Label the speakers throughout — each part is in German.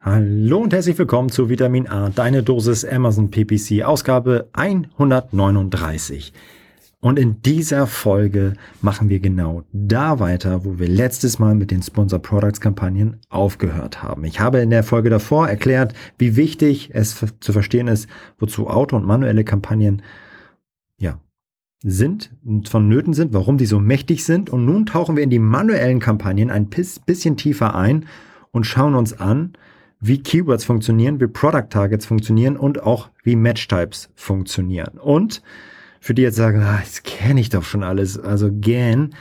Speaker 1: Hallo und herzlich willkommen zu Vitamin A, deine Dosis Amazon PPC, Ausgabe 139. Und in dieser Folge machen wir genau da weiter, wo wir letztes Mal mit den Sponsor Products Kampagnen aufgehört haben. Ich habe in der Folge davor erklärt, wie wichtig es zu verstehen ist, wozu Auto- und manuelle Kampagnen ja, sind und vonnöten sind, warum die so mächtig sind. Und nun tauchen wir in die manuellen Kampagnen ein bisschen tiefer ein und schauen uns an, wie Keywords funktionieren, wie Product Targets funktionieren und auch wie Match Types funktionieren. Und für die jetzt sagen, ah, das kenne ich doch schon alles, also gern.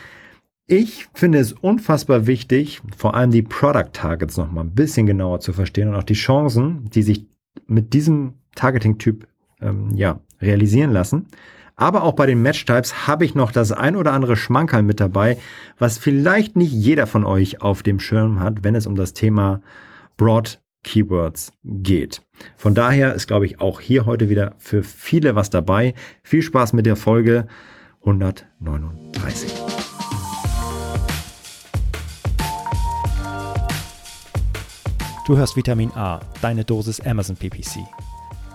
Speaker 1: Ich finde es unfassbar wichtig, vor allem die Product Targets noch mal ein bisschen genauer zu verstehen und auch die Chancen, die sich mit diesem Targeting-Typ ähm, ja, realisieren lassen. Aber auch bei den Match-Types habe ich noch das ein oder andere Schmankerl mit dabei, was vielleicht nicht jeder von euch auf dem Schirm hat, wenn es um das Thema Broad Keywords geht. Von daher ist, glaube ich, auch hier heute wieder für viele was dabei. Viel Spaß mit der Folge 139.
Speaker 2: Du hörst Vitamin A, deine Dosis Amazon PPC.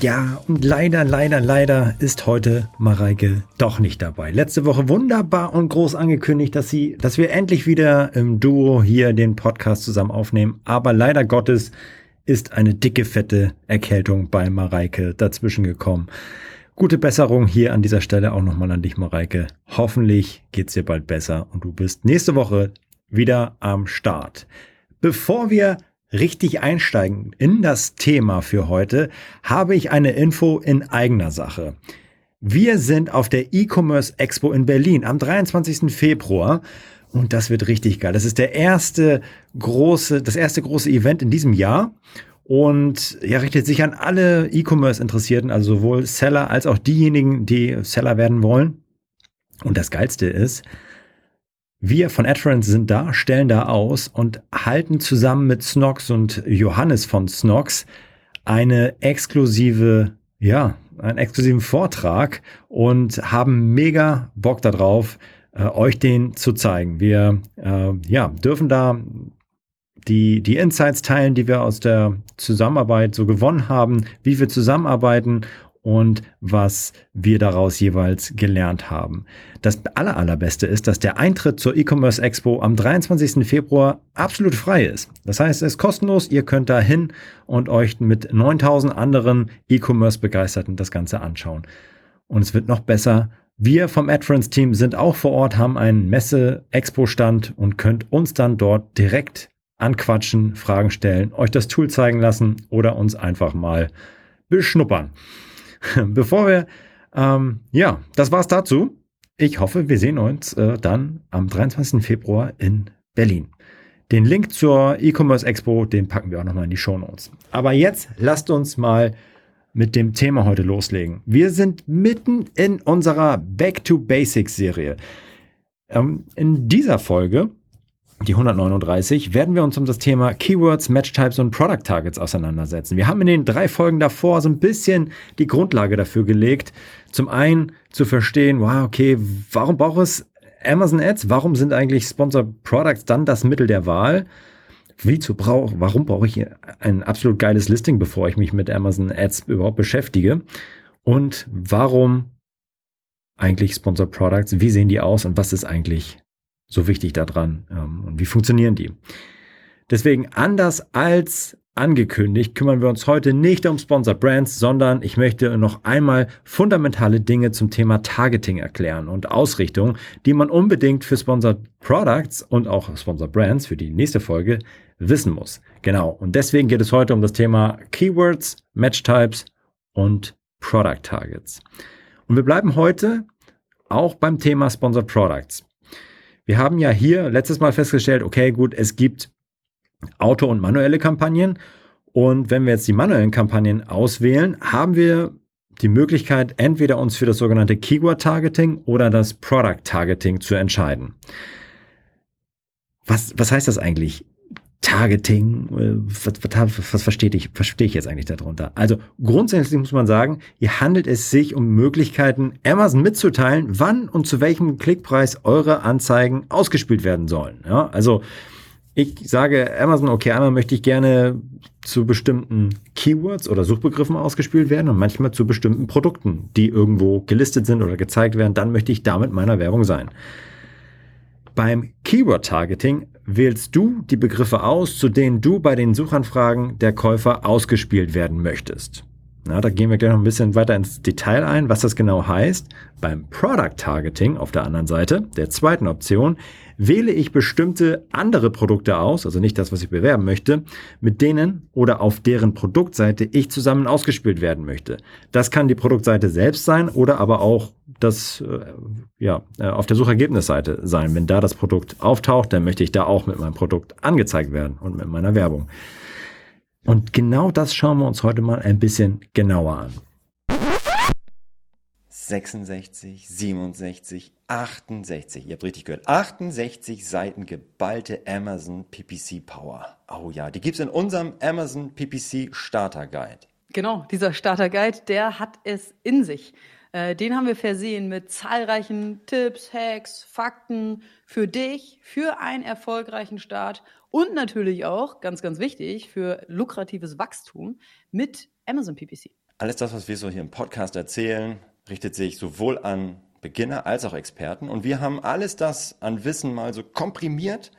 Speaker 1: Ja, und leider, leider, leider ist heute Mareike doch nicht dabei. Letzte Woche wunderbar und groß angekündigt, dass sie, dass wir endlich wieder im Duo hier den Podcast zusammen aufnehmen. Aber leider Gottes ist eine dicke, fette Erkältung bei Mareike dazwischen gekommen. Gute Besserung hier an dieser Stelle auch nochmal an dich, Mareike. Hoffentlich geht's dir bald besser und du bist nächste Woche wieder am Start. Bevor wir richtig einsteigen in das Thema für heute, habe ich eine Info in eigener Sache. Wir sind auf der E-Commerce Expo in Berlin am 23. Februar und das wird richtig geil. Das ist der erste große, das erste große Event in diesem Jahr und ja, richtet sich an alle E-Commerce Interessierten, also sowohl Seller als auch diejenigen, die Seller werden wollen. Und das Geilste ist, wir von AdFriends sind da, stellen da aus und halten zusammen mit Snox und Johannes von Snox eine exklusive, ja, einen exklusiven Vortrag und haben mega Bock darauf, äh, euch den zu zeigen. Wir äh, ja, dürfen da die, die Insights teilen, die wir aus der Zusammenarbeit so gewonnen haben, wie wir zusammenarbeiten und was wir daraus jeweils gelernt haben. Das aller, allerbeste ist, dass der Eintritt zur E-Commerce Expo am 23. Februar absolut frei ist. Das heißt, es ist kostenlos. Ihr könnt da hin und euch mit 9000 anderen E-Commerce Begeisterten das Ganze anschauen. Und es wird noch besser. Wir vom AdFriends Team sind auch vor Ort, haben einen Messe-Expo-Stand und könnt uns dann dort direkt anquatschen, Fragen stellen, euch das Tool zeigen lassen oder uns einfach mal beschnuppern. Bevor wir, ähm, ja, das war's dazu. Ich hoffe, wir sehen uns äh, dann am 23. Februar in Berlin. Den Link zur E-Commerce Expo, den packen wir auch nochmal in die Show Notes. Aber jetzt lasst uns mal mit dem Thema heute loslegen. Wir sind mitten in unserer Back to Basics Serie. Ähm, in dieser Folge die 139, werden wir uns um das Thema Keywords, Match Types und Product Targets auseinandersetzen. Wir haben in den drei Folgen davor so ein bisschen die Grundlage dafür gelegt. Zum einen zu verstehen, wow, okay, warum braucht es Amazon Ads? Warum sind eigentlich Sponsored Products dann das Mittel der Wahl? Wie zu brauch, warum brauche ich ein absolut geiles Listing, bevor ich mich mit Amazon Ads überhaupt beschäftige? Und warum eigentlich Sponsored Products? Wie sehen die aus und was ist eigentlich so wichtig daran ähm, und wie funktionieren die. Deswegen anders als angekündigt, kümmern wir uns heute nicht um Sponsor Brands, sondern ich möchte noch einmal fundamentale Dinge zum Thema Targeting erklären und Ausrichtung, die man unbedingt für Sponsored Products und auch Sponsor Brands für die nächste Folge wissen muss. Genau. Und deswegen geht es heute um das Thema Keywords, Match Types und Product Targets. Und wir bleiben heute auch beim Thema Sponsored Products. Wir haben ja hier letztes Mal festgestellt, okay, gut, es gibt Auto- und manuelle Kampagnen Und wenn wir jetzt die manuellen Kampagnen auswählen, haben wir die Möglichkeit, entweder uns für das sogenannte Keyword Targeting oder das Product Targeting zu entscheiden. Was, was heißt das eigentlich? Targeting, äh, was, was, was verstehe ich, verstehe ich jetzt eigentlich darunter? Also grundsätzlich muss man sagen, hier handelt es sich um Möglichkeiten, Amazon mitzuteilen, wann und zu welchem Klickpreis eure Anzeigen ausgespielt werden sollen. Ja, also ich sage Amazon, okay, einmal möchte ich gerne zu bestimmten Keywords oder Suchbegriffen ausgespielt werden und manchmal zu bestimmten Produkten, die irgendwo gelistet sind oder gezeigt werden, dann möchte ich damit meiner Werbung sein. Beim Keyword Targeting wählst du die Begriffe aus, zu denen du bei den Suchanfragen der Käufer ausgespielt werden möchtest. Na, da gehen wir gleich noch ein bisschen weiter ins Detail ein, was das genau heißt. Beim Product Targeting auf der anderen Seite, der zweiten Option, wähle ich bestimmte andere Produkte aus, also nicht das, was ich bewerben möchte, mit denen oder auf deren Produktseite ich zusammen ausgespielt werden möchte. Das kann die Produktseite selbst sein oder aber auch das äh, ja, äh, auf der Suchergebnisseite sein. Wenn da das Produkt auftaucht, dann möchte ich da auch mit meinem Produkt angezeigt werden und mit meiner Werbung. Und genau das schauen wir uns heute mal ein bisschen genauer an.
Speaker 3: 66, 67, 68. Ihr habt richtig gehört. 68 Seiten geballte Amazon PPC Power. Oh ja, die gibt's in unserem Amazon PPC Starter Guide.
Speaker 4: Genau, dieser Starter Guide, der hat es in sich. Äh, den haben wir versehen mit zahlreichen Tipps, Hacks, Fakten für dich, für einen erfolgreichen Start und natürlich auch, ganz, ganz wichtig, für lukratives Wachstum mit Amazon PPC.
Speaker 3: Alles das, was wir so hier im Podcast erzählen, richtet sich sowohl an Beginner als auch Experten. Und wir haben alles das an Wissen mal so komprimiert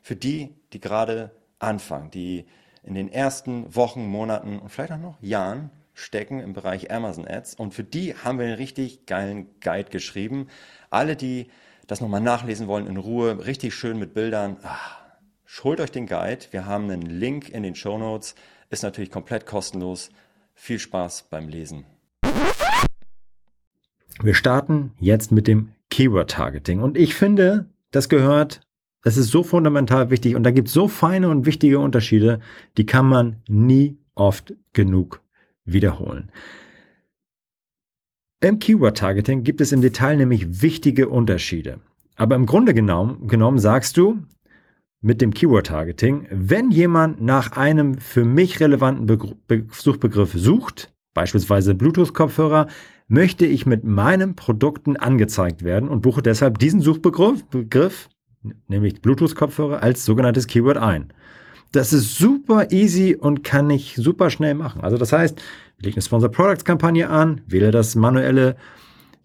Speaker 3: für die, die gerade anfangen, die in den ersten Wochen, Monaten und vielleicht auch noch Jahren stecken im Bereich Amazon Ads. Und für die haben wir einen richtig geilen Guide geschrieben. Alle, die das nochmal nachlesen wollen in Ruhe, richtig schön mit Bildern, ach, holt euch den Guide. Wir haben einen Link in den Show Notes. Ist natürlich komplett kostenlos. Viel Spaß beim Lesen.
Speaker 1: Wir starten jetzt mit dem Keyword Targeting. Und ich finde, das gehört, das ist so fundamental wichtig und da gibt es so feine und wichtige Unterschiede, die kann man nie oft genug wiederholen. Im Keyword Targeting gibt es im Detail nämlich wichtige Unterschiede. Aber im Grunde genommen, genommen sagst du mit dem Keyword Targeting, wenn jemand nach einem für mich relevanten Be Suchbegriff sucht, beispielsweise Bluetooth-Kopfhörer, möchte ich mit meinen Produkten angezeigt werden und buche deshalb diesen Suchbegriff, Begriff, nämlich Bluetooth-Kopfhörer, als sogenanntes Keyword ein. Das ist super easy und kann ich super schnell machen. Also das heißt, ich lege eine Sponsor Products Kampagne an, wähle das manuelle,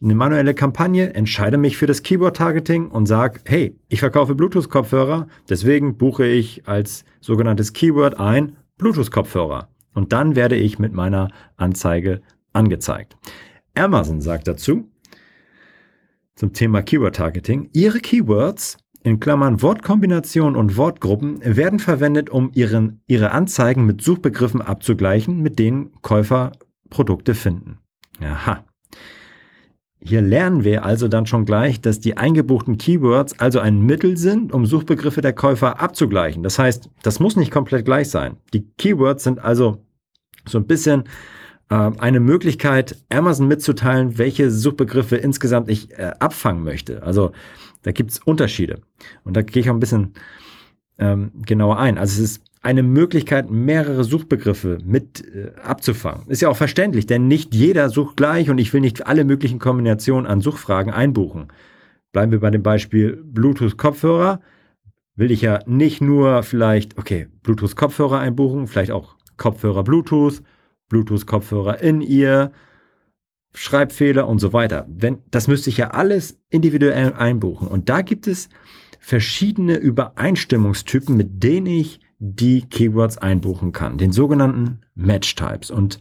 Speaker 1: eine manuelle Kampagne, entscheide mich für das Keyword Targeting und sage, hey, ich verkaufe Bluetooth Kopfhörer, deswegen buche ich als sogenanntes Keyword ein Bluetooth Kopfhörer. Und dann werde ich mit meiner Anzeige angezeigt. Amazon sagt dazu, zum Thema Keyword Targeting, Ihre Keywords in Klammern Wortkombinationen und Wortgruppen werden verwendet, um ihren, ihre Anzeigen mit Suchbegriffen abzugleichen, mit denen Käufer Produkte finden. Aha. Hier lernen wir also dann schon gleich, dass die eingebuchten Keywords also ein Mittel sind, um Suchbegriffe der Käufer abzugleichen. Das heißt, das muss nicht komplett gleich sein. Die Keywords sind also so ein bisschen äh, eine Möglichkeit, Amazon mitzuteilen, welche Suchbegriffe insgesamt ich äh, abfangen möchte. Also da gibt's Unterschiede. Und da gehe ich auch ein bisschen ähm, genauer ein. Also es ist eine Möglichkeit, mehrere Suchbegriffe mit äh, abzufangen. Ist ja auch verständlich, denn nicht jeder sucht gleich und ich will nicht alle möglichen Kombinationen an Suchfragen einbuchen. Bleiben wir bei dem Beispiel Bluetooth-Kopfhörer. Will ich ja nicht nur vielleicht, okay, Bluetooth-Kopfhörer einbuchen, vielleicht auch Kopfhörer Bluetooth, Bluetooth-Kopfhörer in ihr, Schreibfehler und so weiter. Wenn, das müsste ich ja alles individuell einbuchen. Und da gibt es verschiedene Übereinstimmungstypen, mit denen ich die Keywords einbuchen kann, den sogenannten Match-Types. Und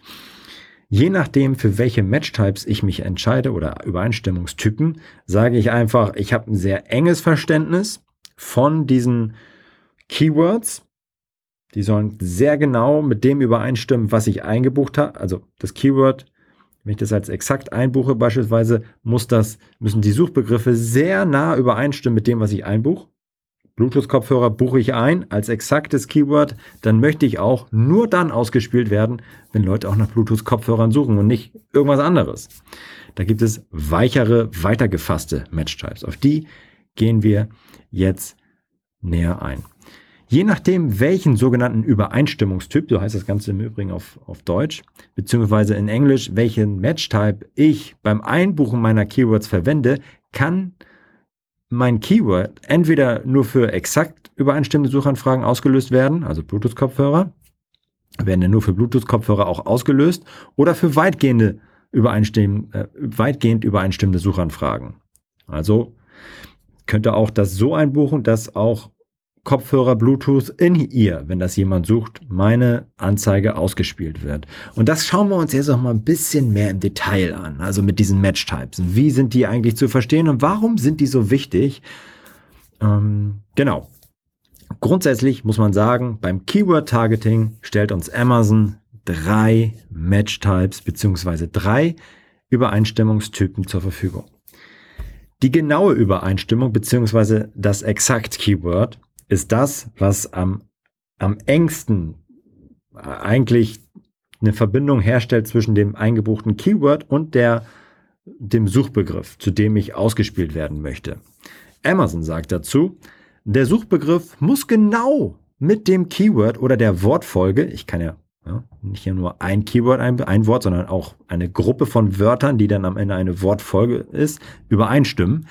Speaker 1: je nachdem, für welche Match-Types ich mich entscheide oder Übereinstimmungstypen, sage ich einfach, ich habe ein sehr enges Verständnis von diesen Keywords die sollen sehr genau mit dem übereinstimmen, was ich eingebucht habe. Also das Keyword, wenn ich das als exakt einbuche beispielsweise, muss das, müssen die Suchbegriffe sehr nah übereinstimmen mit dem, was ich einbuche. Bluetooth-Kopfhörer buche ich ein als exaktes Keyword, dann möchte ich auch nur dann ausgespielt werden, wenn Leute auch nach Bluetooth-Kopfhörern suchen und nicht irgendwas anderes. Da gibt es weichere, weitergefasste Match-Types. Auf die gehen wir jetzt näher ein. Je nachdem, welchen sogenannten Übereinstimmungstyp, so heißt das Ganze im Übrigen auf, auf Deutsch, beziehungsweise in Englisch, welchen Match-Type ich beim Einbuchen meiner Keywords verwende, kann mein Keyword entweder nur für exakt übereinstimmende Suchanfragen ausgelöst werden, also Bluetooth-Kopfhörer, werden ja nur für Bluetooth-Kopfhörer auch ausgelöst, oder für weitgehende übereinstimm äh, weitgehend übereinstimmende Suchanfragen. Also könnte auch das so einbuchen, dass auch Kopfhörer Bluetooth in ihr, wenn das jemand sucht, meine Anzeige ausgespielt wird. Und das schauen wir uns jetzt noch mal ein bisschen mehr im Detail an, also mit diesen Match-Types. Wie sind die eigentlich zu verstehen und warum sind die so wichtig? Ähm, genau. Grundsätzlich muss man sagen, beim Keyword-Targeting stellt uns Amazon drei Match-Types beziehungsweise drei Übereinstimmungstypen zur Verfügung. Die genaue Übereinstimmung beziehungsweise das Exakt-Keyword ist das, was am, am engsten eigentlich eine Verbindung herstellt zwischen dem eingebuchten Keyword und der, dem Suchbegriff, zu dem ich ausgespielt werden möchte. Amazon sagt dazu, der Suchbegriff muss genau mit dem Keyword oder der Wortfolge, ich kann ja, ja nicht nur ein Keyword, ein, ein Wort, sondern auch eine Gruppe von Wörtern, die dann am Ende eine Wortfolge ist, übereinstimmen,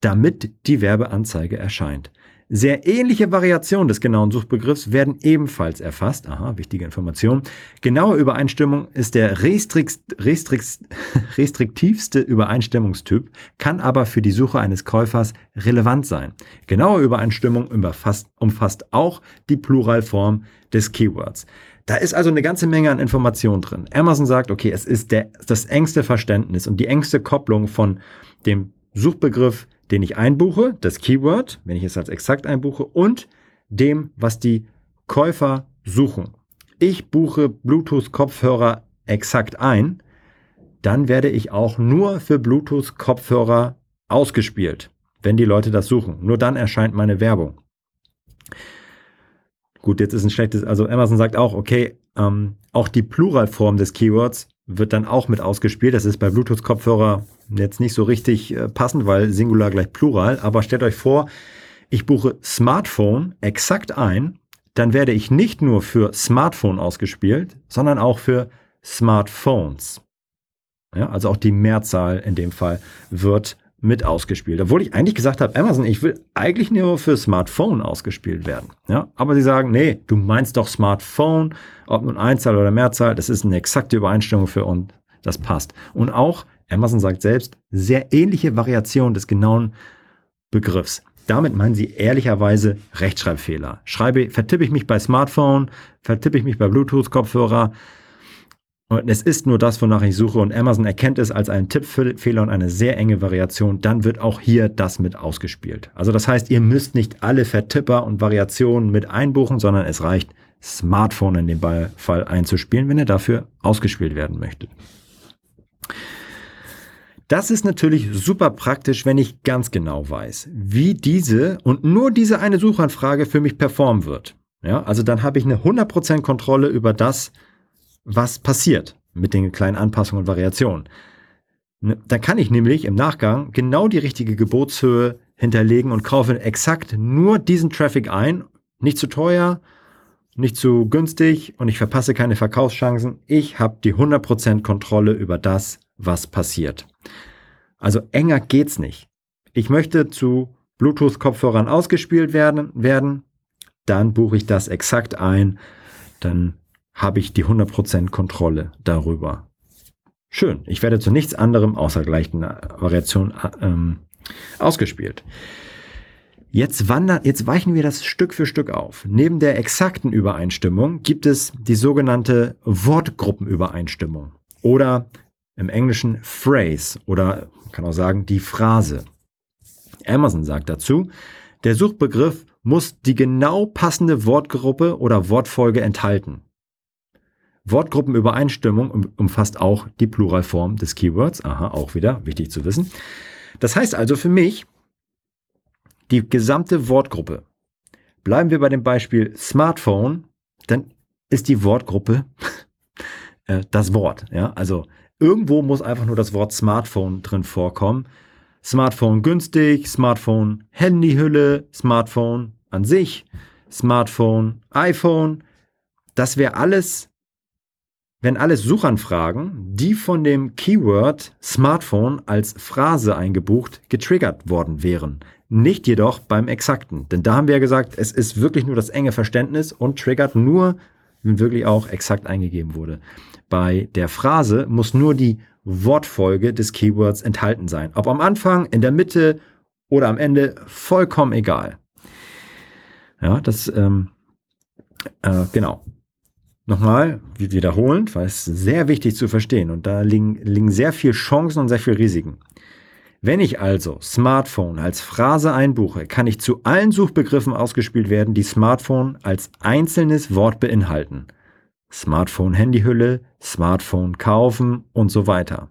Speaker 1: damit die Werbeanzeige erscheint. Sehr ähnliche Variationen des genauen Suchbegriffs werden ebenfalls erfasst. Aha, wichtige Information. Genaue Übereinstimmung ist der restrikt, restrikt, restriktivste Übereinstimmungstyp, kann aber für die Suche eines Käufers relevant sein. Genaue Übereinstimmung umfasst, umfasst auch die Pluralform des Keywords. Da ist also eine ganze Menge an Informationen drin. Amazon sagt, okay, es ist der, das engste Verständnis und die engste Kopplung von dem Suchbegriff den ich einbuche, das Keyword, wenn ich es als exakt einbuche, und dem, was die Käufer suchen. Ich buche Bluetooth-Kopfhörer exakt ein, dann werde ich auch nur für Bluetooth-Kopfhörer ausgespielt, wenn die Leute das suchen. Nur dann erscheint meine Werbung. Gut, jetzt ist ein schlechtes, also Amazon sagt auch, okay, ähm, auch die Pluralform des Keywords wird dann auch mit ausgespielt. Das ist bei Bluetooth-Kopfhörer jetzt nicht so richtig äh, passend, weil Singular gleich Plural. Aber stellt euch vor, ich buche Smartphone exakt ein, dann werde ich nicht nur für Smartphone ausgespielt, sondern auch für Smartphones. Ja, also auch die Mehrzahl in dem Fall wird mit ausgespielt. Obwohl ich eigentlich gesagt habe, Amazon, ich will eigentlich nur für Smartphone ausgespielt werden. Ja, aber sie sagen, nee, du meinst doch Smartphone, ob nun Einzahl oder Mehrzahl, das ist eine exakte Übereinstimmung für uns, das passt. Und auch, Amazon sagt selbst, sehr ähnliche Variation des genauen Begriffs. Damit meinen sie ehrlicherweise Rechtschreibfehler. Schreibe, vertippe ich mich bei Smartphone, vertippe ich mich bei Bluetooth-Kopfhörer, und es ist nur das, wonach ich suche und Amazon erkennt es als einen Tippfehler und eine sehr enge Variation, dann wird auch hier das mit ausgespielt. Also das heißt, ihr müsst nicht alle Vertipper und Variationen mit einbuchen, sondern es reicht, Smartphone in dem Fall einzuspielen, wenn ihr dafür ausgespielt werden möchtet. Das ist natürlich super praktisch, wenn ich ganz genau weiß, wie diese und nur diese eine Suchanfrage für mich performen wird. Ja, also dann habe ich eine 100% Kontrolle über das, was passiert mit den kleinen Anpassungen und Variationen. Ne, da kann ich nämlich im Nachgang genau die richtige Gebotshöhe hinterlegen und kaufe exakt nur diesen Traffic ein. Nicht zu teuer, nicht zu günstig und ich verpasse keine Verkaufschancen. Ich habe die 100% Kontrolle über das, was passiert. Also enger geht's nicht. Ich möchte zu Bluetooth-Kopfhörern ausgespielt werden, werden, dann buche ich das exakt ein. Dann habe ich die 100% Kontrolle darüber. Schön. Ich werde zu nichts anderem außer gleichen Variation ähm, ausgespielt. Jetzt wandern, jetzt weichen wir das Stück für Stück auf. Neben der exakten Übereinstimmung gibt es die sogenannte Wortgruppenübereinstimmung oder im Englischen Phrase oder kann auch sagen die Phrase. Amazon sagt dazu, der Suchbegriff muss die genau passende Wortgruppe oder Wortfolge enthalten. Wortgruppenübereinstimmung umfasst auch die Pluralform des Keywords. Aha, auch wieder wichtig zu wissen. Das heißt also für mich, die gesamte Wortgruppe bleiben wir bei dem Beispiel Smartphone, dann ist die Wortgruppe äh, das Wort. Ja? Also irgendwo muss einfach nur das Wort Smartphone drin vorkommen. Smartphone günstig, Smartphone Handyhülle, Smartphone an sich, Smartphone, iPhone. Das wäre alles, wenn alles Suchanfragen, die von dem Keyword Smartphone als Phrase eingebucht getriggert worden wären. Nicht jedoch beim Exakten. Denn da haben wir ja gesagt, es ist wirklich nur das enge Verständnis und triggert nur, wenn wirklich auch exakt eingegeben wurde. Bei der Phrase muss nur die Wortfolge des Keywords enthalten sein. Ob am Anfang, in der Mitte oder am Ende, vollkommen egal. Ja, das, ähm, äh, genau. Nochmal, wiederholend, weil es sehr wichtig zu verstehen und da liegen, liegen sehr viele Chancen und sehr viele Risiken. Wenn ich also Smartphone als Phrase einbuche, kann ich zu allen Suchbegriffen ausgespielt werden, die Smartphone als einzelnes Wort beinhalten. Smartphone-Handyhülle, Smartphone kaufen und so weiter.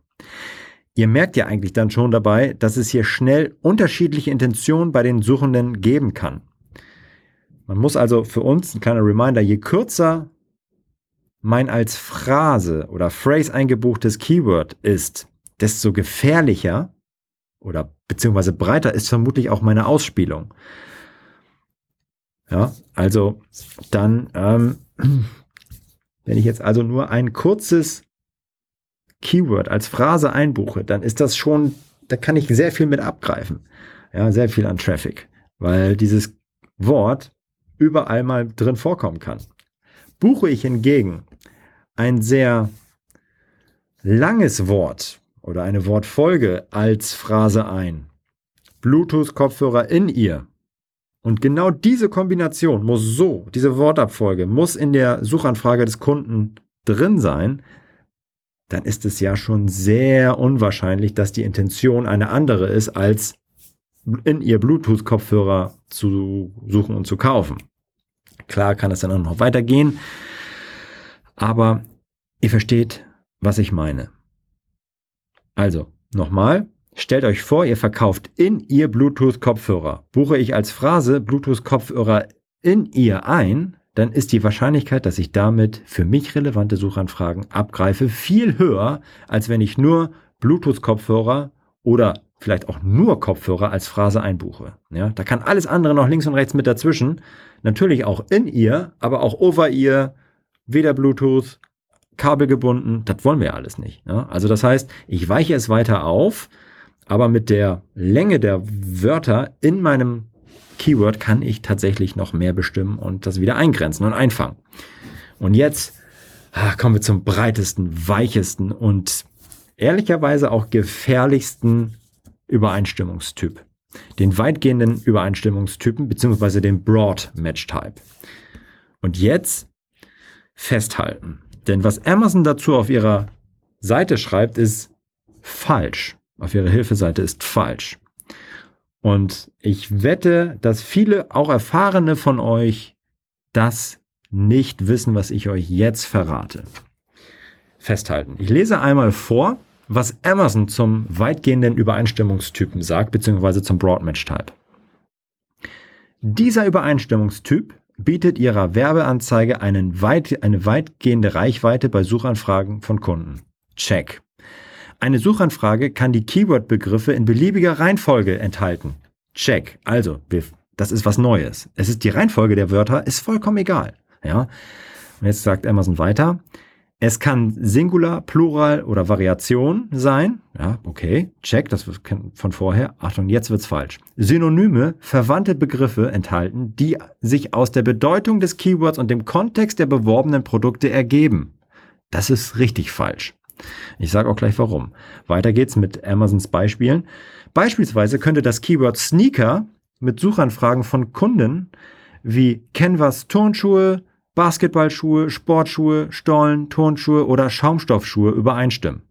Speaker 1: Ihr merkt ja eigentlich dann schon dabei, dass es hier schnell unterschiedliche Intentionen bei den Suchenden geben kann. Man muss also für uns ein kleiner Reminder, je kürzer mein als Phrase oder Phrase eingebuchtes Keyword ist, desto gefährlicher oder beziehungsweise breiter ist vermutlich auch meine Ausspielung. Ja, also dann, ähm, wenn ich jetzt also nur ein kurzes Keyword als Phrase einbuche, dann ist das schon, da kann ich sehr viel mit abgreifen. Ja, sehr viel an Traffic, weil dieses Wort überall mal drin vorkommen kann. Buche ich hingegen ein sehr langes Wort, oder eine Wortfolge als Phrase ein. Bluetooth-Kopfhörer in ihr. Und genau diese Kombination muss so, diese Wortabfolge muss in der Suchanfrage des Kunden drin sein, dann ist es ja schon sehr unwahrscheinlich, dass die Intention eine andere ist, als in ihr Bluetooth-Kopfhörer zu suchen und zu kaufen. Klar kann es dann auch noch weitergehen, aber ihr versteht, was ich meine. Also, nochmal. Stellt euch vor, ihr verkauft in ihr Bluetooth-Kopfhörer. Buche ich als Phrase Bluetooth-Kopfhörer in ihr ein, dann ist die Wahrscheinlichkeit, dass ich damit für mich relevante Suchanfragen abgreife, viel höher, als wenn ich nur Bluetooth-Kopfhörer oder vielleicht auch nur Kopfhörer als Phrase einbuche. Ja, da kann alles andere noch links und rechts mit dazwischen. Natürlich auch in ihr, aber auch over ihr, weder Bluetooth kabelgebunden, das wollen wir alles nicht. Ja? Also das heißt, ich weiche es weiter auf, aber mit der Länge der Wörter in meinem Keyword kann ich tatsächlich noch mehr bestimmen und das wieder eingrenzen und einfangen. Und jetzt ah, kommen wir zum breitesten, weichesten und ehrlicherweise auch gefährlichsten Übereinstimmungstyp. Den weitgehenden Übereinstimmungstypen beziehungsweise den Broad Match Type. Und jetzt festhalten. Denn was Amazon dazu auf ihrer Seite schreibt, ist falsch. Auf ihrer Hilfeseite ist falsch. Und ich wette, dass viele, auch Erfahrene von euch, das nicht wissen, was ich euch jetzt verrate. Festhalten. Ich lese einmal vor, was Amazon zum weitgehenden Übereinstimmungstypen sagt, beziehungsweise zum Broadmatch Type. Dieser Übereinstimmungstyp bietet ihrer Werbeanzeige einen weit, eine weitgehende Reichweite bei Suchanfragen von Kunden. Check. Eine Suchanfrage kann die Keyword-Begriffe in beliebiger Reihenfolge enthalten. Check. Also, das ist was Neues. Es ist die Reihenfolge der Wörter, ist vollkommen egal. Ja. Und jetzt sagt Amazon weiter. Es kann Singular, Plural oder Variation sein. Ja, okay, check, das von vorher. Achtung, jetzt wird's falsch. Synonyme, verwandte Begriffe enthalten, die sich aus der Bedeutung des Keywords und dem Kontext der beworbenen Produkte ergeben. Das ist richtig falsch. Ich sage auch gleich warum. Weiter geht's mit Amazons Beispielen. Beispielsweise könnte das Keyword Sneaker mit Suchanfragen von Kunden wie Canvas Turnschuhe, Basketballschuhe, Sportschuhe, Stollen, Turnschuhe oder Schaumstoffschuhe übereinstimmen.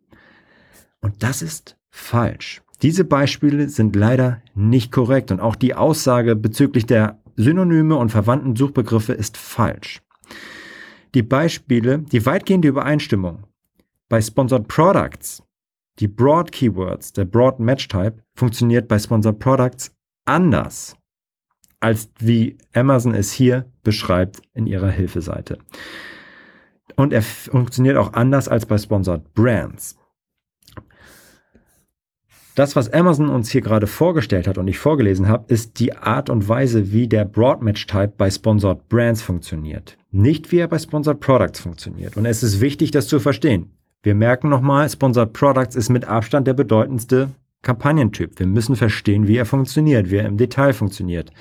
Speaker 1: Und das ist falsch. Diese Beispiele sind leider nicht korrekt und auch die Aussage bezüglich der Synonyme und verwandten Suchbegriffe ist falsch. Die Beispiele, die weitgehende Übereinstimmung bei Sponsored Products, die Broad Keywords, der Broad Match Type, funktioniert bei Sponsored Products anders. als wie Amazon es hier beschreibt in ihrer Hilfeseite. Und er funktioniert auch anders als bei Sponsored Brands. Das, was Amazon uns hier gerade vorgestellt hat und ich vorgelesen habe, ist die Art und Weise, wie der Broadmatch-Type bei Sponsored Brands funktioniert. Nicht wie er bei Sponsored Products funktioniert. Und es ist wichtig, das zu verstehen. Wir merken nochmal, Sponsored Products ist mit Abstand der bedeutendste Kampagnentyp. Wir müssen verstehen, wie er funktioniert, wie er im Detail funktioniert.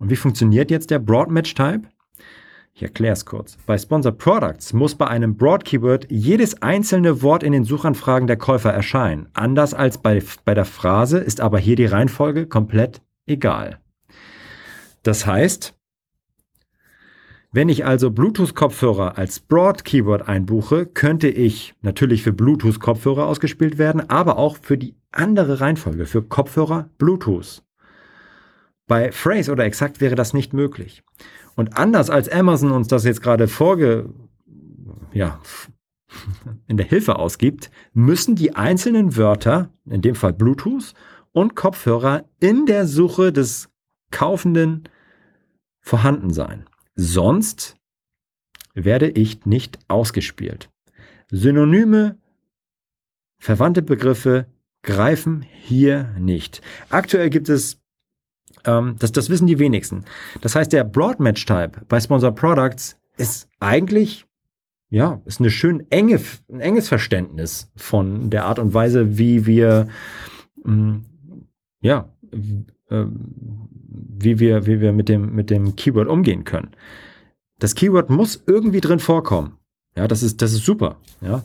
Speaker 1: Und wie funktioniert jetzt der Broadmatch-Type? Ich erkläre es kurz. Bei Sponsored Products muss bei einem Broad Keyword jedes einzelne Wort in den Suchanfragen der Käufer erscheinen. Anders als bei, bei der Phrase ist aber hier die Reihenfolge komplett egal. Das heißt, wenn ich also Bluetooth-Kopfhörer als Broad-Keyword einbuche, könnte ich natürlich für Bluetooth-Kopfhörer ausgespielt werden, aber auch für die andere Reihenfolge, für Kopfhörer Bluetooth. Bei Phrase oder Exakt wäre das nicht möglich. Und anders als Amazon uns das jetzt gerade vorge, ja, in der Hilfe ausgibt, müssen die einzelnen Wörter, in dem Fall Bluetooth und Kopfhörer, in der Suche des Kaufenden vorhanden sein. Sonst werde ich nicht ausgespielt. Synonyme, verwandte Begriffe greifen hier nicht. Aktuell gibt es, ähm, das, das wissen die wenigsten. Das heißt, der Broadmatch-Type bei Sponsor Products ist eigentlich, ja, ist eine schön enge, ein enges Verständnis von der Art und Weise, wie wir, mh, mm, ja, äh, wie wir, wie wir mit dem, mit dem Keyword umgehen können. Das Keyword muss irgendwie drin vorkommen. Ja, das ist, das ist super. Ja.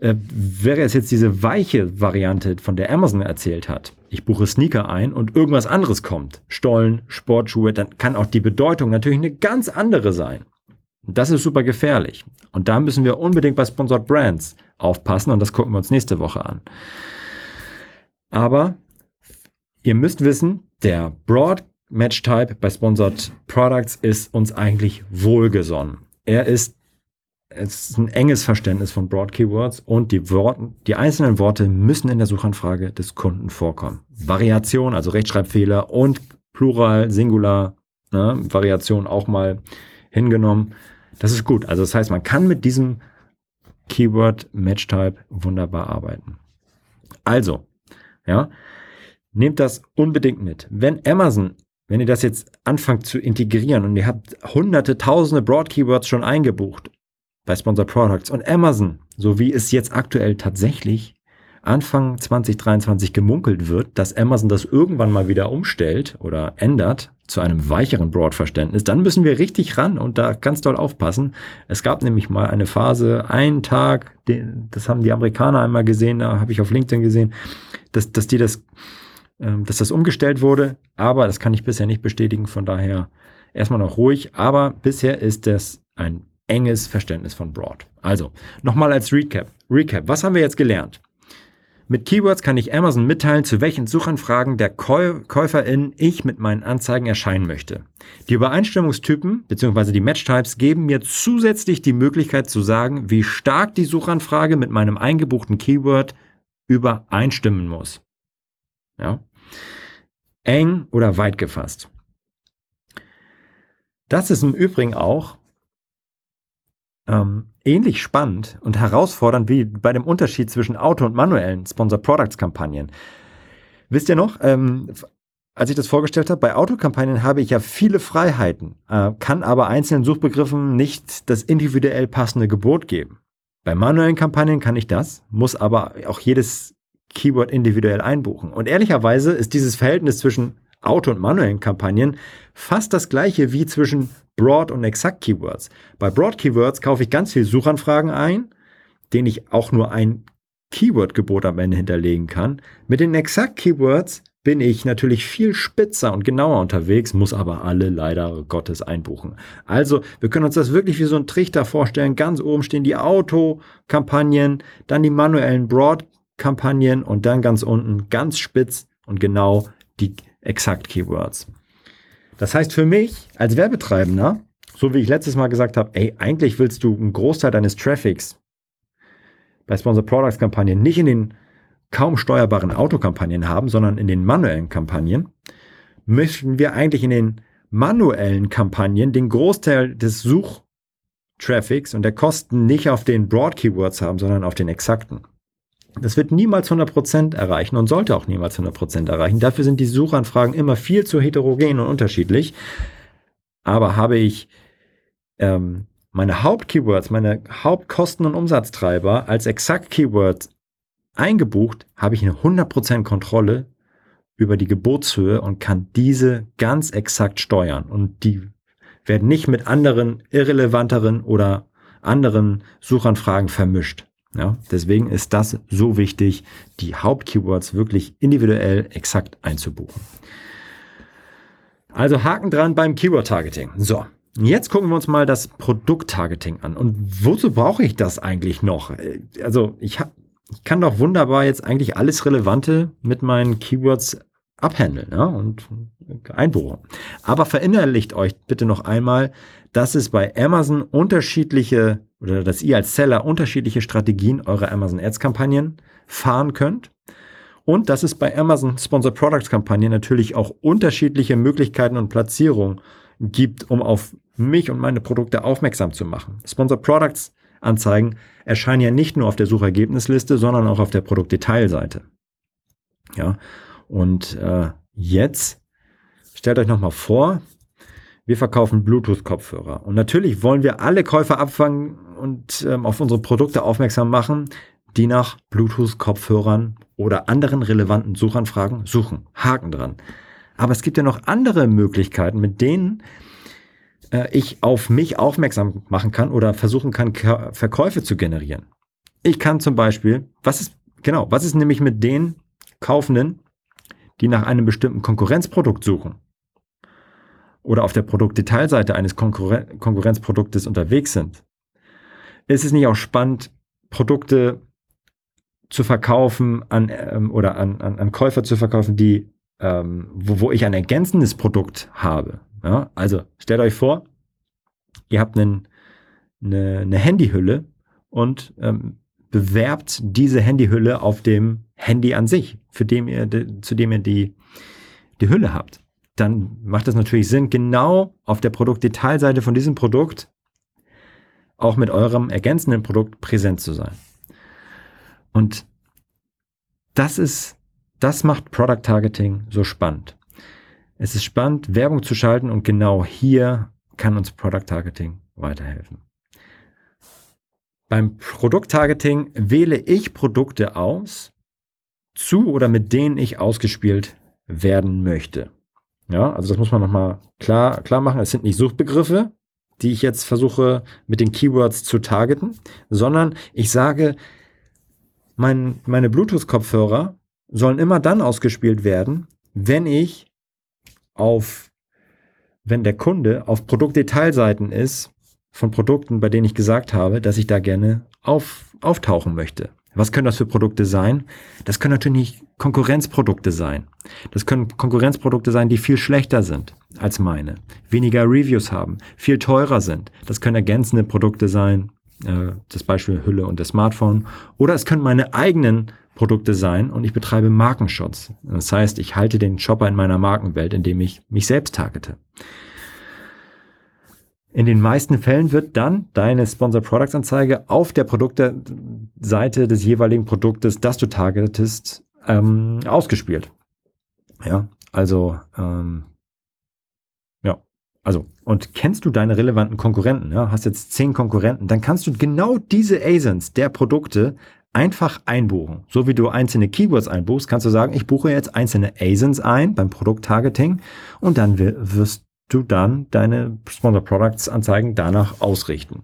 Speaker 1: Äh, wäre es jetzt diese weiche Variante, von der Amazon erzählt hat, ich buche Sneaker ein und irgendwas anderes kommt, Stollen, Sportschuhe, dann kann auch die Bedeutung natürlich eine ganz andere sein. Das ist super gefährlich. Und da müssen wir unbedingt bei Sponsored Brands aufpassen und das gucken wir uns nächste Woche an. Aber ihr müsst wissen, der Broad Match Type bei Sponsored Products ist uns eigentlich wohlgesonnen. Er ist, es ist ein enges Verständnis von Broad Keywords und die, Worten, die einzelnen Worte müssen in der Suchanfrage des Kunden vorkommen. Variation, also Rechtschreibfehler und Plural, Singular, ne, Variation auch mal hingenommen. Das ist gut. Also das heißt, man kann mit diesem Keyword Match Type wunderbar arbeiten. Also, ja, Nehmt das unbedingt mit. Wenn Amazon, wenn ihr das jetzt anfangt zu integrieren und ihr habt hunderte, tausende Broad Keywords schon eingebucht bei Sponsor Products und Amazon, so wie es jetzt aktuell tatsächlich Anfang 2023 gemunkelt wird, dass Amazon das irgendwann mal wieder umstellt oder ändert zu einem weicheren Broad-Verständnis, dann müssen wir richtig ran und da ganz doll aufpassen. Es gab nämlich mal eine Phase, einen Tag, das haben die Amerikaner einmal gesehen, da habe ich auf LinkedIn gesehen, dass, dass die das ähm, dass das umgestellt wurde, aber das kann ich bisher nicht bestätigen, von daher erstmal noch ruhig, aber bisher ist das ein enges Verständnis von Broad. Also, nochmal als Recap. Recap, was haben wir jetzt gelernt? Mit Keywords kann ich Amazon mitteilen, zu welchen Suchanfragen der Käu Käuferin ich mit meinen Anzeigen erscheinen möchte. Die Übereinstimmungstypen bzw. die Matchtypes geben mir zusätzlich die Möglichkeit zu sagen, wie stark die Suchanfrage mit meinem eingebuchten Keyword übereinstimmen muss. Ja? eng oder weit gefasst. Das ist im Übrigen auch ähm, ähnlich spannend und herausfordernd wie bei dem Unterschied zwischen Auto- und manuellen Sponsor Products Kampagnen. Wisst ihr noch, ähm, als ich das vorgestellt habe, bei Autokampagnen habe ich ja viele Freiheiten, äh, kann aber einzelnen Suchbegriffen nicht das individuell passende Gebot geben. Bei manuellen Kampagnen kann ich das, muss aber auch jedes Keyword individuell einbuchen. Und ehrlicherweise ist dieses Verhältnis zwischen Auto- und manuellen Kampagnen fast das gleiche wie zwischen Broad und Exakt Keywords. Bei Broad Keywords kaufe ich ganz viel Suchanfragen ein, denen ich auch nur ein Keyword-Gebot am Ende hinterlegen kann. Mit den Exakt Keywords bin ich natürlich viel spitzer und genauer unterwegs, muss aber alle leider Gottes einbuchen. Also, wir können uns das wirklich wie so ein Trichter vorstellen. Ganz oben stehen die Auto-Kampagnen, dann die manuellen Broad Kampagnen und dann ganz unten ganz spitz und genau die exakt Keywords. Das heißt für mich als Werbetreibender, so wie ich letztes Mal gesagt habe, ey, eigentlich willst du einen Großteil deines Traffics bei Sponsor Products Kampagnen nicht in den kaum steuerbaren Autokampagnen haben, sondern in den manuellen Kampagnen, möchten wir eigentlich in den manuellen Kampagnen den Großteil des Suchtraffics und der Kosten nicht auf den Broad Keywords haben, sondern auf den exakten. Das wird niemals 100% erreichen und sollte auch niemals 100% erreichen. Dafür sind die Suchanfragen immer viel zu heterogen und unterschiedlich. Aber habe ich ähm, meine Hauptkeywords, meine Hauptkosten- und Umsatztreiber als exakt Keywords eingebucht, habe ich eine 100% Kontrolle über die Geburtshöhe und kann diese ganz exakt steuern. Und die werden nicht mit anderen irrelevanteren oder anderen Suchanfragen vermischt. Ja, deswegen ist das so wichtig, die Hauptkeywords wirklich individuell exakt einzubuchen. Also Haken dran beim Keyword-Targeting. So, jetzt gucken wir uns mal das Produkt-Targeting an. Und wozu brauche ich das eigentlich noch? Also ich, hab, ich kann doch wunderbar jetzt eigentlich alles Relevante mit meinen Keywords abhandeln ja, und einbuchen. Aber verinnerlicht euch bitte noch einmal, dass es bei Amazon unterschiedliche oder dass ihr als Seller unterschiedliche Strategien eurer Amazon Ads Kampagnen fahren könnt und dass es bei Amazon Sponsor Products Kampagnen natürlich auch unterschiedliche Möglichkeiten und Platzierungen gibt, um auf mich und meine Produkte aufmerksam zu machen. Sponsor Products Anzeigen erscheinen ja nicht nur auf der Suchergebnisliste, sondern auch auf der Produktdetailseite. Ja, und äh, jetzt stellt euch nochmal vor, wir verkaufen Bluetooth-Kopfhörer. Und natürlich wollen wir alle Käufer abfangen und ähm, auf unsere Produkte aufmerksam machen, die nach Bluetooth-Kopfhörern oder anderen relevanten Suchanfragen suchen. Haken dran. Aber es gibt ja noch andere Möglichkeiten, mit denen äh, ich auf mich aufmerksam machen kann oder versuchen kann, K Verkäufe zu generieren. Ich kann zum Beispiel, was ist, genau, was ist nämlich mit den Kaufenden, die nach einem bestimmten Konkurrenzprodukt suchen? Oder auf der Produktdetailseite eines Konkurren Konkurrenzproduktes unterwegs sind? Ist es nicht auch spannend, Produkte zu verkaufen an ähm, oder an, an, an Käufer zu verkaufen, die ähm, wo, wo ich ein ergänzendes Produkt habe. Ja? Also stellt euch vor, ihr habt einen, eine, eine Handyhülle und ähm, bewerbt diese Handyhülle auf dem Handy an sich, für dem ihr, zu dem ihr die, die Hülle habt. Dann macht es natürlich Sinn, genau auf der Produktdetailseite von diesem Produkt auch mit eurem ergänzenden Produkt präsent zu sein. Und das ist, das macht Product Targeting so spannend. Es ist spannend, Werbung zu schalten und genau hier kann uns Product Targeting weiterhelfen. Beim Produkttargeting wähle ich Produkte aus, zu oder mit denen ich ausgespielt werden möchte. Ja, also das muss man nochmal klar, klar machen. Es sind nicht Suchbegriffe, die ich jetzt versuche mit den Keywords zu targeten, sondern ich sage, mein, meine Bluetooth-Kopfhörer sollen immer dann ausgespielt werden, wenn ich auf, wenn der Kunde auf Produktdetailseiten ist von Produkten, bei denen ich gesagt habe, dass ich da gerne auf, auftauchen möchte. Was können das für Produkte sein? Das können natürlich Konkurrenzprodukte sein. Das können Konkurrenzprodukte sein, die viel schlechter sind als meine, weniger Reviews haben, viel teurer sind. Das können ergänzende Produkte sein, äh, das Beispiel Hülle und das Smartphone. Oder es können meine eigenen Produkte sein und ich betreibe Markenschutz. Das heißt, ich halte den Shopper in meiner Markenwelt, indem ich mich selbst targete. In den meisten Fällen wird dann deine Sponsor Products Anzeige auf der Produkteseite des jeweiligen Produktes, das du targetest, ähm, ausgespielt. Ja, also ähm, ja, also und kennst du deine relevanten Konkurrenten? Ja, hast jetzt zehn Konkurrenten, dann kannst du genau diese ASINs der Produkte einfach einbuchen. So wie du einzelne Keywords einbuchst, kannst du sagen, ich buche jetzt einzelne ASINs ein beim Produkttargeting und dann wirst du dann deine Sponsor Products Anzeigen danach ausrichten.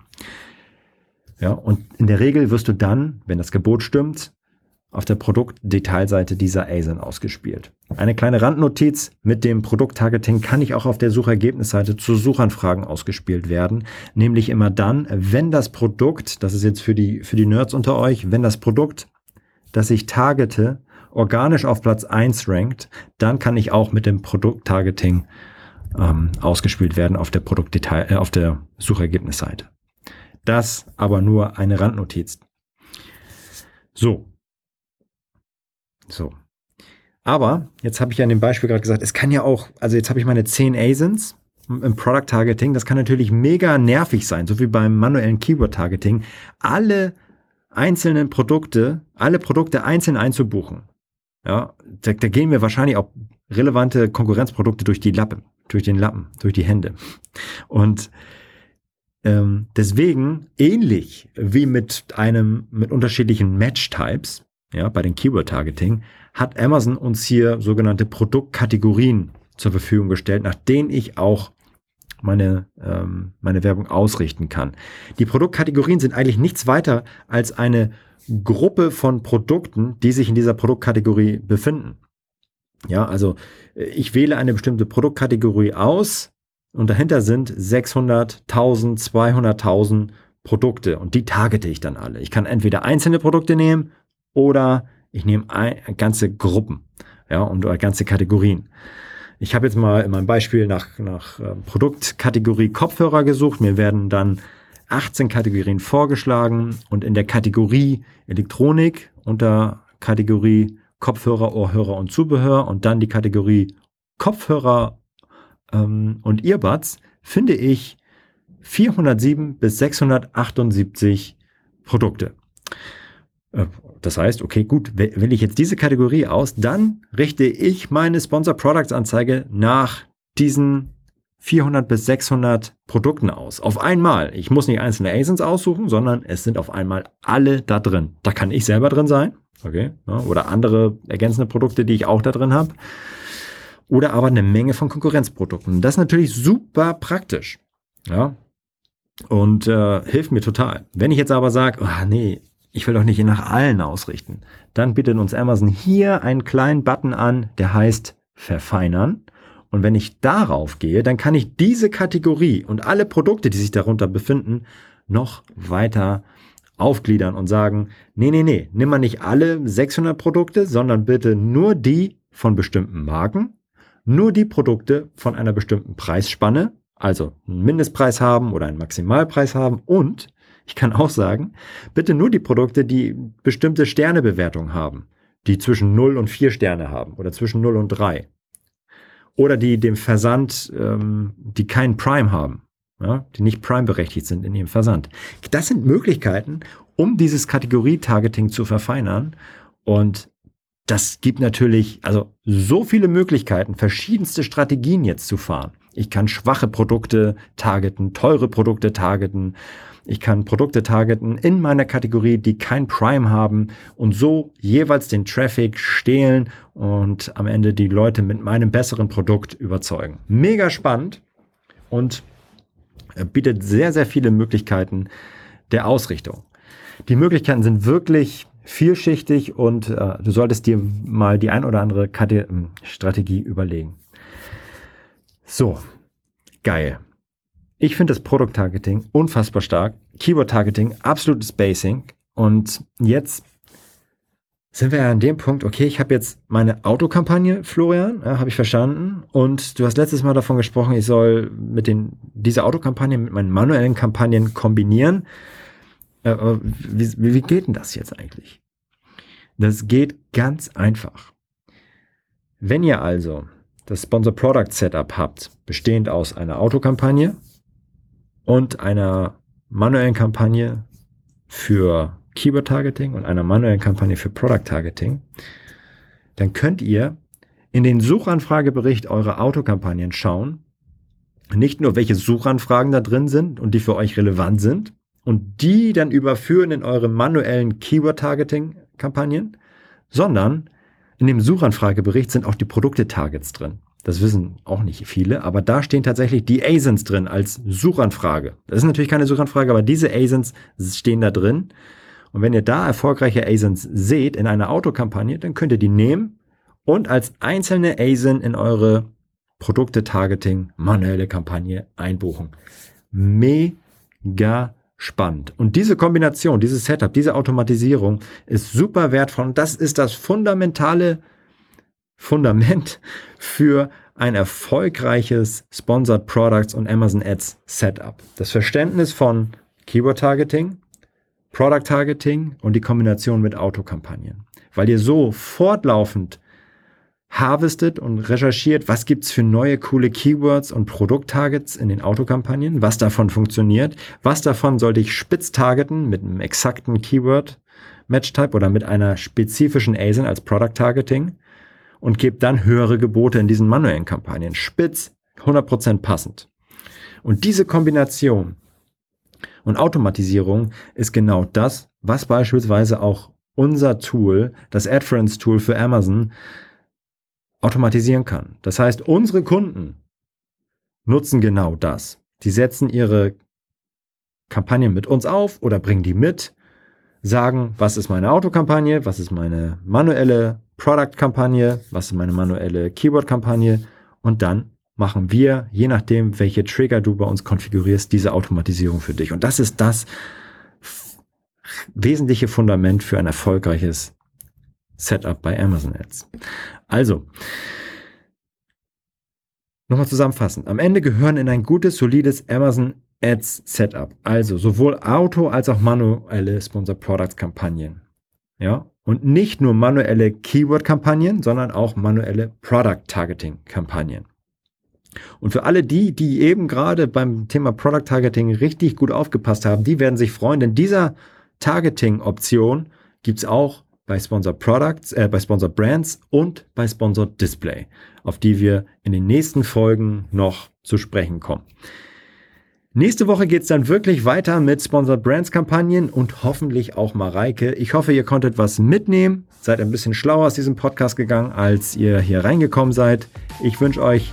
Speaker 1: Ja, und in der Regel wirst du dann, wenn das Gebot stimmt, auf der Produktdetailseite dieser ASIN ausgespielt. Eine kleine Randnotiz, mit dem Produkttargeting kann ich auch auf der Suchergebnisseite zu Suchanfragen ausgespielt werden, nämlich immer dann, wenn das Produkt, das ist jetzt für die, für die Nerds unter euch, wenn das Produkt, das ich targete, organisch auf Platz 1 rankt, dann kann ich auch mit dem Produkttargeting ähm, ausgespielt werden auf der Produktdetail, äh, auf der Suchergebnisseite. Das aber nur eine Randnotiz. So. So. Aber jetzt habe ich ja in dem Beispiel gerade gesagt, es kann ja auch, also jetzt habe ich meine 10 ASINs im Product Targeting, das kann natürlich mega nervig sein, so wie beim manuellen Keyword Targeting, alle einzelnen Produkte, alle Produkte einzeln einzubuchen. Ja, da, da gehen wir wahrscheinlich auch relevante Konkurrenzprodukte durch die Lappen, durch den Lappen, durch die Hände. Und ähm, deswegen ähnlich wie mit einem mit unterschiedlichen Match-Types, ja, bei den Keyword-Targeting, hat Amazon uns hier sogenannte Produktkategorien zur Verfügung gestellt, nach denen ich auch meine, ähm, meine Werbung ausrichten kann. Die Produktkategorien sind eigentlich nichts weiter als eine Gruppe von Produkten, die sich in dieser Produktkategorie befinden. Ja, also äh, ich wähle eine bestimmte Produktkategorie aus und dahinter sind 600, 1000, 200.000 Produkte und die targete ich dann alle. Ich kann entweder einzelne Produkte nehmen oder ich nehme ganze Gruppen, ja, und ganze Kategorien. Ich habe jetzt mal in meinem Beispiel nach, nach äh, Produktkategorie Kopfhörer gesucht. Mir werden dann 18 Kategorien vorgeschlagen und in der Kategorie Elektronik unter Kategorie Kopfhörer, Ohrhörer und Zubehör und dann die Kategorie Kopfhörer ähm, und Earbuds finde ich 407 bis 678 Produkte. Äh, das heißt, okay, gut, wähle ich jetzt diese Kategorie aus, dann richte ich meine Sponsor Products Anzeige nach diesen 400 bis 600 Produkten aus. Auf einmal. Ich muss nicht einzelne ASINs aussuchen, sondern es sind auf einmal alle da drin. Da kann ich selber drin sein. Okay. Ja, oder andere ergänzende Produkte, die ich auch da drin habe. Oder aber eine Menge von Konkurrenzprodukten. Das ist natürlich super praktisch. Ja. Und äh, hilft mir total. Wenn ich jetzt aber sage, oh, nee, ich will doch nicht nach allen ausrichten, dann bietet uns Amazon hier einen kleinen Button an, der heißt Verfeinern. Und wenn ich darauf gehe, dann kann ich diese Kategorie und alle Produkte, die sich darunter befinden, noch weiter aufgliedern und sagen, nee, nee, nee, nimm mal nicht alle 600 Produkte, sondern bitte nur die von bestimmten Marken, nur die Produkte von einer bestimmten Preisspanne, also einen Mindestpreis haben oder einen Maximalpreis haben und ich kann auch sagen, bitte nur die Produkte, die bestimmte Sternebewertung haben, die zwischen 0 und 4 Sterne haben oder zwischen 0 und 3 oder die dem Versand, ähm, die keinen Prime haben, ja, die nicht Prime berechtigt sind in ihrem Versand. Das sind Möglichkeiten, um dieses Kategorie-Targeting zu verfeinern. Und das gibt natürlich, also so viele Möglichkeiten, verschiedenste Strategien jetzt zu fahren. Ich kann schwache Produkte targeten, teure Produkte targeten. Ich kann Produkte targeten in meiner Kategorie, die kein Prime haben und so jeweils den Traffic stehlen und am Ende die Leute mit meinem besseren Produkt überzeugen. Mega spannend und bietet sehr, sehr viele Möglichkeiten der Ausrichtung. Die Möglichkeiten sind wirklich vielschichtig und äh, du solltest dir mal die ein oder andere Kate Strategie überlegen. So, geil. Ich finde das Produkt-Targeting unfassbar stark. Keyword-Targeting, absolutes Basing. Und jetzt sind wir ja an dem Punkt, okay, ich habe jetzt meine Autokampagne, Florian, ja, habe ich verstanden. Und du hast letztes Mal davon gesprochen, ich soll mit den, diese Autokampagne mit meinen manuellen Kampagnen kombinieren. Äh, wie, wie geht denn das jetzt eigentlich? Das geht ganz einfach. Wenn ihr also das Sponsor Product Setup habt, bestehend aus einer Autokampagne, und einer manuellen Kampagne für Keyword Targeting und einer manuellen Kampagne für Product Targeting, dann könnt ihr in den Suchanfragebericht eurer Autokampagnen schauen, nicht nur welche Suchanfragen da drin sind und die für euch relevant sind und die dann überführen in eure manuellen Keyword Targeting Kampagnen, sondern in dem Suchanfragebericht sind auch die Produkte Targets drin. Das wissen auch nicht viele, aber da stehen tatsächlich die ASINs drin als Suchanfrage. Das ist natürlich keine Suchanfrage, aber diese ASINs stehen da drin. Und wenn ihr da erfolgreiche ASINs seht in einer Autokampagne, dann könnt ihr die nehmen und als einzelne ASIN in eure Produkte-Targeting manuelle Kampagne einbuchen. Mega spannend. Und diese Kombination, dieses Setup, diese Automatisierung ist super wertvoll. Und das ist das fundamentale Fundament für ein erfolgreiches Sponsored Products und Amazon Ads Setup. Das Verständnis von Keyword Targeting, Product Targeting und die Kombination mit Autokampagnen. Weil ihr so fortlaufend harvestet und recherchiert, was gibt's für neue coole Keywords und Produkttargets in den Autokampagnen, was davon funktioniert, was davon sollte ich spitz targeten mit einem exakten Keyword Match-Type oder mit einer spezifischen ASIN als Product Targeting und gebe dann höhere Gebote in diesen manuellen Kampagnen. Spitz, 100% passend. Und diese Kombination und Automatisierung ist genau das, was beispielsweise auch unser Tool, das AdFriends Tool für Amazon, automatisieren kann. Das heißt, unsere Kunden nutzen genau das. Die setzen ihre Kampagnen mit uns auf oder bringen die mit, sagen, was ist meine Autokampagne, was ist meine manuelle Product-Kampagne, was ist meine manuelle Keyword-Kampagne und dann machen wir, je nachdem, welche Trigger du bei uns konfigurierst, diese Automatisierung für dich. Und das ist das wesentliche Fundament für ein erfolgreiches Setup bei Amazon Ads. Also, nochmal zusammenfassend. Am Ende gehören in ein gutes, solides Amazon Ads Setup, also sowohl Auto als auch manuelle Sponsor Products Kampagnen. Ja, und nicht nur manuelle Keyword Kampagnen, sondern auch manuelle Product Targeting Kampagnen. Und für alle die, die eben gerade beim Thema Product Targeting richtig gut aufgepasst haben, die werden sich freuen, denn dieser Targeting-Option gibt's auch bei Sponsor Products, äh, bei Sponsor Brands und bei Sponsor Display, auf die wir in den nächsten Folgen noch zu sprechen kommen. Nächste Woche geht's dann wirklich weiter mit Sponsor Brands Kampagnen und hoffentlich auch Mareike. Ich hoffe, ihr konntet was mitnehmen, seid ein bisschen schlauer aus diesem Podcast gegangen, als ihr hier reingekommen seid. Ich wünsche euch